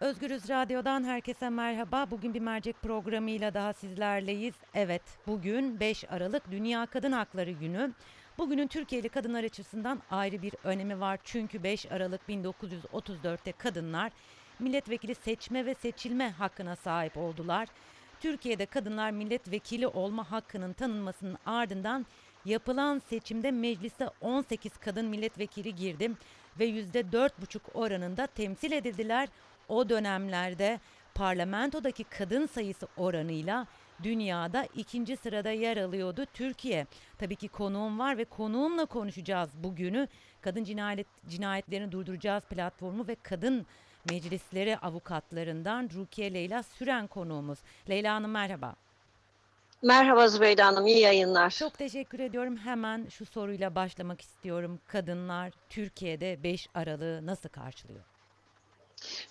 Özgürüz Radyo'dan herkese merhaba. Bugün bir mercek programıyla daha sizlerleyiz. Evet, bugün 5 Aralık Dünya Kadın Hakları Günü. Bugünün Türkiye'li kadınlar açısından ayrı bir önemi var. Çünkü 5 Aralık 1934'te kadınlar milletvekili seçme ve seçilme hakkına sahip oldular. Türkiye'de kadınlar milletvekili olma hakkının tanınmasının ardından yapılan seçimde meclise 18 kadın milletvekili girdi ve %4,5 oranında temsil edildiler. O dönemlerde parlamentodaki kadın sayısı oranıyla dünyada ikinci sırada yer alıyordu Türkiye. Tabii ki konuğum var ve konuğumla konuşacağız bugünü. Kadın cinayet cinayetlerini durduracağız platformu ve kadın meclisleri avukatlarından Rukiye Leyla Süren konuğumuz. Leyla Hanım merhaba. Merhaba Zübeyde Hanım, iyi yayınlar. Çok teşekkür ediyorum. Hemen şu soruyla başlamak istiyorum. Kadınlar Türkiye'de 5 Aralık'ı nasıl karşılıyor?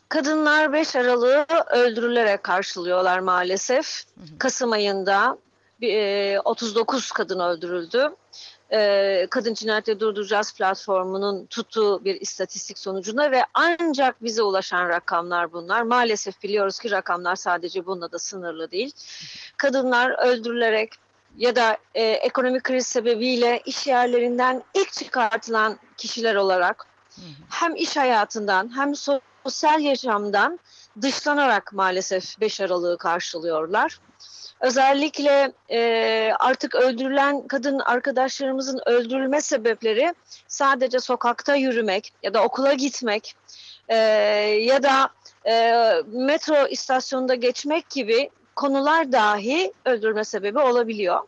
Kadınlar 5 Aralık'ı öldürülerek karşılıyorlar maalesef. Kasım ayında e, 39 kadın öldürüldü. E, Kadın Cinayetleri Durduracağız platformunun tuttuğu bir istatistik sonucunda ve ancak bize ulaşan rakamlar bunlar. Maalesef biliyoruz ki rakamlar sadece bununla da sınırlı değil. Kadınlar öldürülerek ya da e, ekonomik kriz sebebiyle iş yerlerinden ilk çıkartılan kişiler olarak hem iş hayatından hem sosyal yaşamdan dışlanarak maalesef 5 Aralık'ı karşılıyorlar. Özellikle e, artık öldürülen kadın arkadaşlarımızın öldürülme sebepleri sadece sokakta yürümek ya da okula gitmek e, ya da e, metro istasyonunda geçmek gibi konular dahi öldürme sebebi olabiliyor.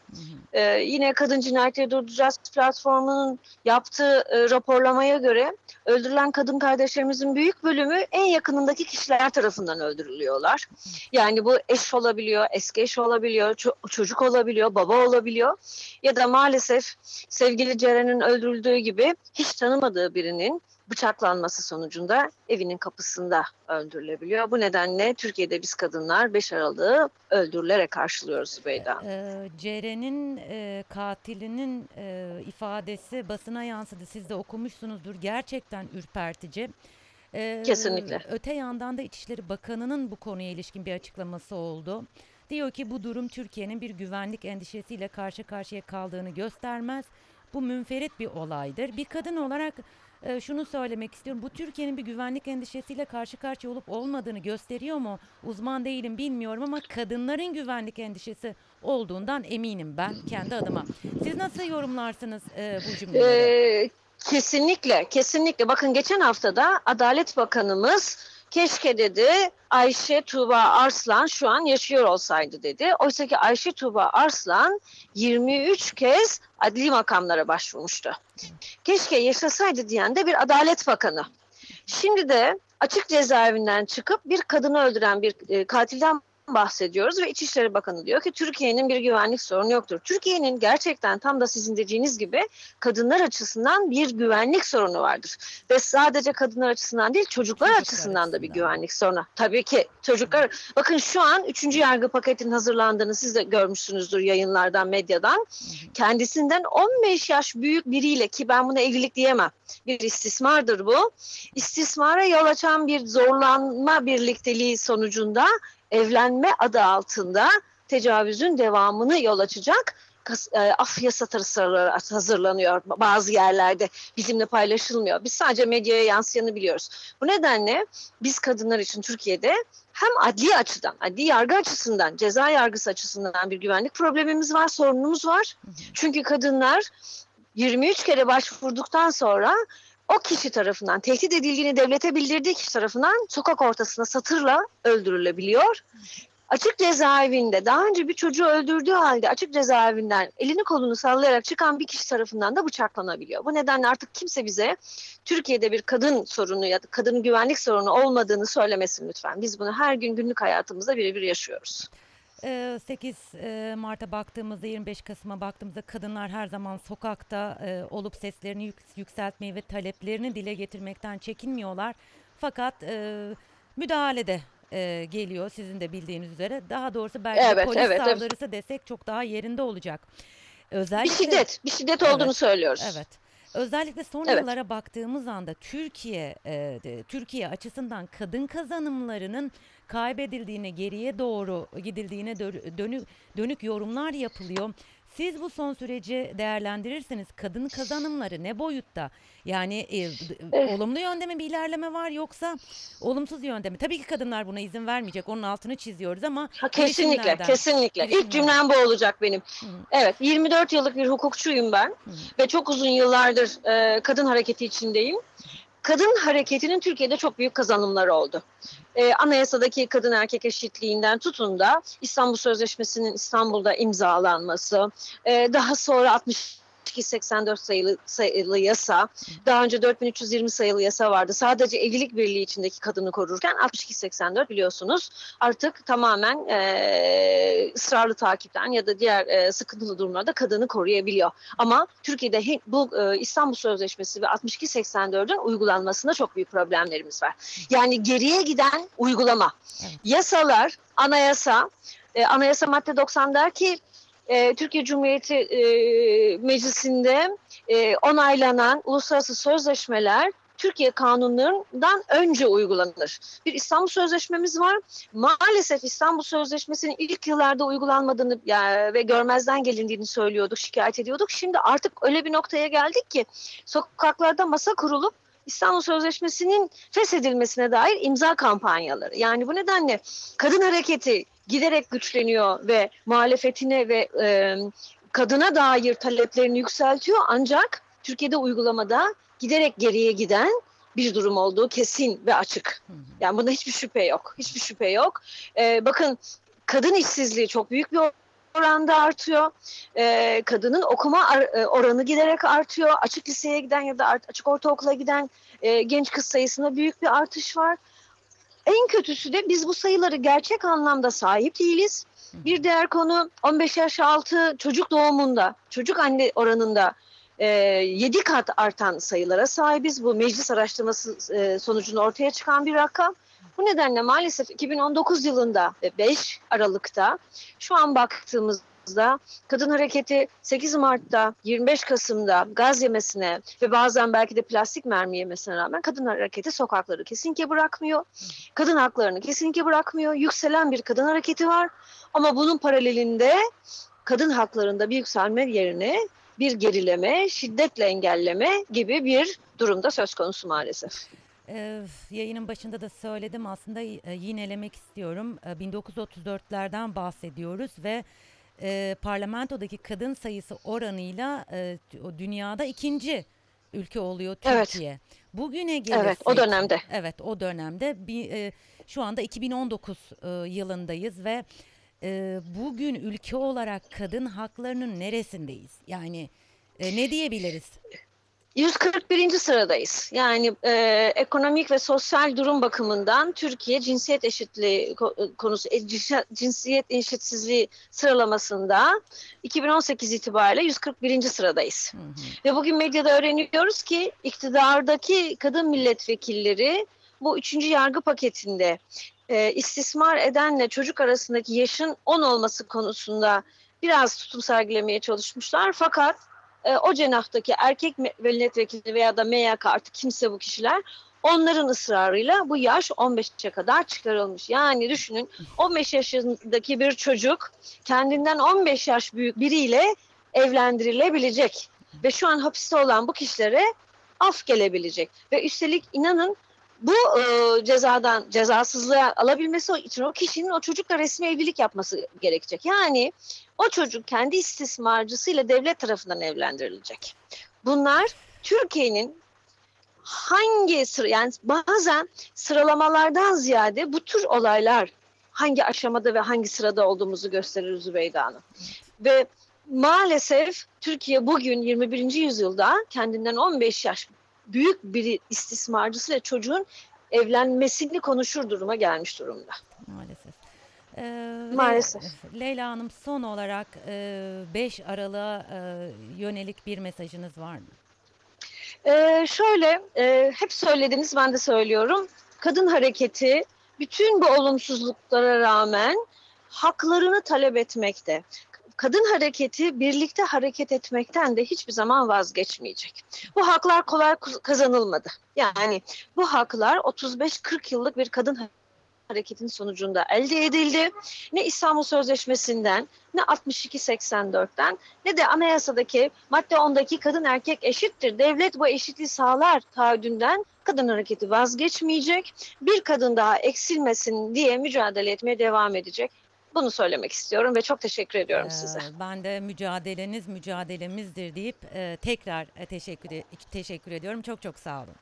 Ee, yine Kadın Cinayetleri Durduracağız platformunun yaptığı e, raporlamaya göre öldürülen kadın kardeşlerimizin büyük bölümü en yakınındaki kişiler tarafından öldürülüyorlar. Yani bu eş olabiliyor, eski eş olabiliyor, ço- çocuk olabiliyor, baba olabiliyor ya da maalesef sevgili Ceren'in öldürüldüğü gibi hiç tanımadığı birinin bıçaklanması sonucunda evinin kapısında öldürülebiliyor. Bu nedenle Türkiye'de biz kadınlar 5 Aralık'ı öldürülerek karşılıyoruz Hanım. Ee, Ceren'in e, katilinin e, ifadesi basına yansıdı. Siz de okumuşsunuzdur. Gerçekten ürpertici. Ee, Kesinlikle. Öte yandan da İçişleri Bakanı'nın bu konuya ilişkin bir açıklaması oldu. Diyor ki bu durum Türkiye'nin bir güvenlik endişesiyle karşı karşıya kaldığını göstermez. Bu münferit bir olaydır. Bir kadın olarak e, şunu söylemek istiyorum. Bu Türkiye'nin bir güvenlik endişesiyle karşı karşıya olup olmadığını gösteriyor mu? Uzman değilim bilmiyorum ama kadınların güvenlik endişesi olduğundan eminim ben kendi adıma. Siz nasıl yorumlarsınız e, bu cümleleri? Ee, kesinlikle, kesinlikle. Bakın geçen haftada Adalet Bakanımız keşke dedi Ayşe Tuğba Arslan şu an yaşıyor olsaydı dedi. Oysa ki Ayşe Tuğba Arslan 23 kez adli makamlara başvurmuştu. Keşke yaşasaydı diyen de bir Adalet Bakanı. Şimdi de açık cezaevinden çıkıp bir kadını öldüren bir e, katilden bahsediyoruz ve İçişleri Bakanı diyor ki Türkiye'nin bir güvenlik sorunu yoktur. Türkiye'nin gerçekten tam da sizin dediğiniz gibi kadınlar açısından bir güvenlik sorunu vardır. Ve sadece kadınlar açısından değil çocuklar, Çocuklar açısından da bir açısından. güvenlik sorunu. Tabii ki çocuklar bakın şu an 3. yargı paketinin hazırlandığını siz de görmüşsünüzdür yayınlardan, medyadan. Kendisinden 15 yaş büyük biriyle ki ben buna evlilik diyemem. Bir istismardır bu. İstismara yol açan bir zorlanma birlikteliği sonucunda evlenme adı altında tecavüzün devamını yol açacak e, af yasa tasarıları hazırlanıyor bazı yerlerde bizimle paylaşılmıyor. Biz sadece medyaya yansıyanı biliyoruz. Bu nedenle biz kadınlar için Türkiye'de hem adli açıdan, adli yargı açısından, ceza yargısı açısından bir güvenlik problemimiz var, sorunumuz var. Çünkü kadınlar 23 kere başvurduktan sonra o kişi tarafından tehdit edildiğini devlete bildirdiği kişi tarafından sokak ortasına satırla öldürülebiliyor. Açık cezaevinde daha önce bir çocuğu öldürdüğü halde açık cezaevinden elini kolunu sallayarak çıkan bir kişi tarafından da bıçaklanabiliyor. Bu nedenle artık kimse bize Türkiye'de bir kadın sorunu ya da kadın güvenlik sorunu olmadığını söylemesin lütfen. Biz bunu her gün günlük hayatımızda birebir yaşıyoruz. Ee, 8 e, Mart'a baktığımızda 25 Kasım'a baktığımızda kadınlar her zaman sokakta e, olup seslerini yük- yükseltmeyi ve taleplerini dile getirmekten çekinmiyorlar. Fakat e, müdahalede e, geliyor sizin de bildiğiniz üzere. Daha doğrusu belki Evet, polis evet, evet. saldırısı desek çok daha yerinde olacak. Bir Özellikle şiddet, bir şiddet Evet, olduğunu söylüyoruz. Evet. Özellikle son Evet. yıllara baktığımız anda Türkiye e, Türkiye açısından kadın kazanımlarının kaybedildiğine, geriye doğru gidildiğine dö- dönük dönük yorumlar yapılıyor. Siz bu son süreci değerlendirirseniz kadın kazanımları ne boyutta? Yani e, olumlu yönde mi bir ilerleme var yoksa olumsuz yönde mi? Tabii ki kadınlar buna izin vermeyecek. Onun altını çiziyoruz ama Ha, kesinlikle, kesinlikle. İlk girişimlerden. cümlem bu olacak benim. Hı. Evet, 24 yıllık bir hukukçuyum ben hı. ve çok uzun yıllardır e, kadın hareketi içindeyim. Kadın hareketinin Türkiye'de çok büyük kazanımları oldu. E, anayasadaki kadın erkek eşitliğinden tutun da İstanbul Sözleşmesi'nin İstanbul'da imzalanması, e, daha sonra 6284 sayılı, sayılı yasa, daha önce 4320 sayılı yasa vardı. Sadece evlilik birliği içindeki kadını korurken 6284 biliyorsunuz artık tamamen e, ısrarlı takipten ya da diğer e, sıkıntılı durumlarda kadını koruyabiliyor. Ama Türkiye'de bu e, İstanbul Sözleşmesi ve 6284'ün uygulanmasında çok büyük problemlerimiz var. Yani geriye giden uygulama. Evet. Yasalar, anayasa, e, anayasa madde 90 der ki e, Türkiye Cumhuriyeti e, Meclisi'nde e, onaylanan uluslararası sözleşmeler Türkiye kanunlarından önce uygulanır. Bir İstanbul Sözleşmemiz var. Maalesef İstanbul Sözleşmesi'nin ilk yıllarda uygulanmadığını yani, ve görmezden gelindiğini söylüyorduk, şikayet ediyorduk. Şimdi artık öyle bir noktaya geldik ki sokaklarda masa kurulup İstanbul Sözleşmesi'nin feshedilmesine dair imza kampanyaları. Yani bu nedenle kadın hareketi giderek güçleniyor ve muhalefetine ve e, kadına dair taleplerini yükseltiyor. Ancak Türkiye'de uygulamada giderek geriye giden bir durum olduğu kesin ve açık. Yani bunda hiçbir şüphe yok. Hiçbir şüphe yok. Ee, bakın kadın işsizliği çok büyük bir oranda artıyor. Ee, kadının okuma oranı giderek artıyor. Açık liseye giden ya da açık ortaokula giden e, genç kız sayısında büyük bir artış var. En kötüsü de biz bu sayıları gerçek anlamda sahip değiliz. Bir diğer konu 15 yaş altı çocuk doğumunda, çocuk anne oranında e, 7 kat artan sayılara sahibiz. Bu meclis araştırması e, sonucunda ortaya çıkan bir rakam. Bu nedenle maalesef 2019 yılında ve 5 Aralık'ta şu an baktığımızda kadın hareketi 8 Mart'ta 25 Kasım'da gaz yemesine ve bazen belki de plastik mermi yemesine rağmen kadın hareketi sokakları kesinlikle bırakmıyor. Kadın haklarını kesinlikle bırakmıyor. Yükselen bir kadın hareketi var. Ama bunun paralelinde kadın haklarında bir yükselme yerine bir gerileme, şiddetle engelleme gibi bir durumda söz konusu maalesef. Ee, yayının başında da söyledim aslında e, yinelemek istiyorum. E, 1934'lerden bahsediyoruz ve e, parlamentodaki kadın sayısı oranıyla e, dünyada ikinci ülke oluyor Evet. Türkiye. Bugüne gelirsek, Evet, o dönemde. Evet, o dönemde bir, e, şu anda 2019 e, yılındayız ve e, bugün ülke olarak kadın haklarının neresindeyiz? Yani e, ne diyebiliriz? 141. sıradayız. Yani e, ekonomik ve sosyal durum bakımından Türkiye cinsiyet eşitliği ko- konusu, e, cinsi- cinsiyet eşitsizliği sıralamasında 2018 itibariyle 141. sıradayız. Hı hı. Ve bugün medyada öğreniyoruz ki iktidardaki kadın milletvekilleri bu üçüncü yargı paketinde e, istismar edenle çocuk arasındaki yaşın 10 olması konusunda biraz tutum sergilemeye çalışmışlar. Fakat e, o cenahtaki erkek milletvekili veya da MYK artık kimse bu kişiler onların ısrarıyla bu yaş 15'e kadar çıkarılmış. Yani düşünün 15 yaşındaki bir çocuk kendinden 15 yaş büyük biriyle evlendirilebilecek ve şu an hapiste olan bu kişilere af gelebilecek ve üstelik inanın bu e, cezadan cezasızlığa alabilmesi için o kişinin o çocukla resmi evlilik yapması gerekecek. Yani o çocuk kendi istismarcısıyla devlet tarafından evlendirilecek. Bunlar Türkiye'nin hangi sıra yani bazen sıralamalardan ziyade bu tür olaylar hangi aşamada ve hangi sırada olduğumuzu gösterir Zübeyde Hanım. Ve maalesef Türkiye bugün 21. yüzyılda kendinden 15 yaş büyük bir istismarcısıyla çocuğun evlenmesini konuşur duruma gelmiş durumda. Maalesef. Ee, Le- Maalesef. Leyla Hanım son olarak e, 5 Aralık'a e, yönelik bir mesajınız var mı? Ee, şöyle e, hep söylediniz ben de söylüyorum. Kadın hareketi bütün bu olumsuzluklara rağmen haklarını talep etmekte. Kadın hareketi birlikte hareket etmekten de hiçbir zaman vazgeçmeyecek. Bu haklar kolay kazanılmadı. Yani bu haklar 35-40 yıllık bir kadın hareketin sonucunda elde edildi. Ne İstanbul Sözleşmesi'nden ne 62-84'ten ne de anayasadaki madde 10'daki kadın erkek eşittir. Devlet bu eşitliği sağlar taahhüdünden kadın hareketi vazgeçmeyecek. Bir kadın daha eksilmesin diye mücadele etmeye devam edecek. Bunu söylemek istiyorum ve çok teşekkür ediyorum Ee, size. Ben de mücadeleniz mücadelemizdir deyip e, tekrar e, teşekkür e- teşekkür ediyorum. Çok çok sağ olun.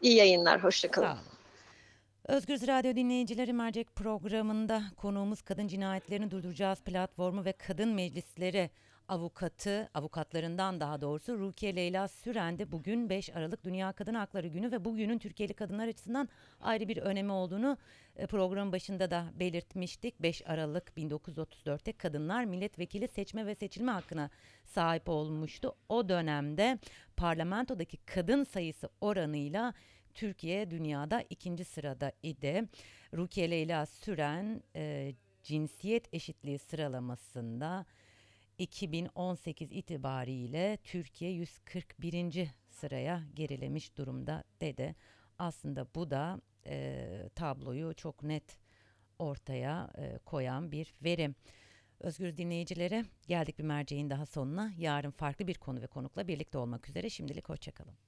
İyi yayınlar, hoşçakalın. Sağ olun. Özgür Radyo dinleyicileri mercek programında konuğumuz Kadın Cinayetlerini Durduracağız platformu ve kadın meclisleri avukatı, avukatlarından daha doğrusu Rukiye Leyla Sürendi. Bugün 5 Aralık Dünya Kadın Hakları Günü ve bugünün Türkiye'li kadınlar açısından ayrı bir önemi olduğunu e, programın başında da belirtmiştik. 5 Aralık 1934'te kadınlar milletvekili seçme ve seçilme hakkına sahip olmuştu. O dönemde parlamentodaki kadın sayısı oranıyla Türkiye dünyada ikinci sırada idi. Rukiye Leyla Süren e, cinsiyet eşitliği sıralamasında 2018 itibariyle Türkiye 141. sıraya gerilemiş durumda dedi. Aslında bu da e, tabloyu çok net ortaya e, koyan bir verim. Özgür dinleyicilere geldik bir merceğin daha sonuna. Yarın farklı bir konu ve konukla birlikte olmak üzere. Şimdilik hoşçakalın.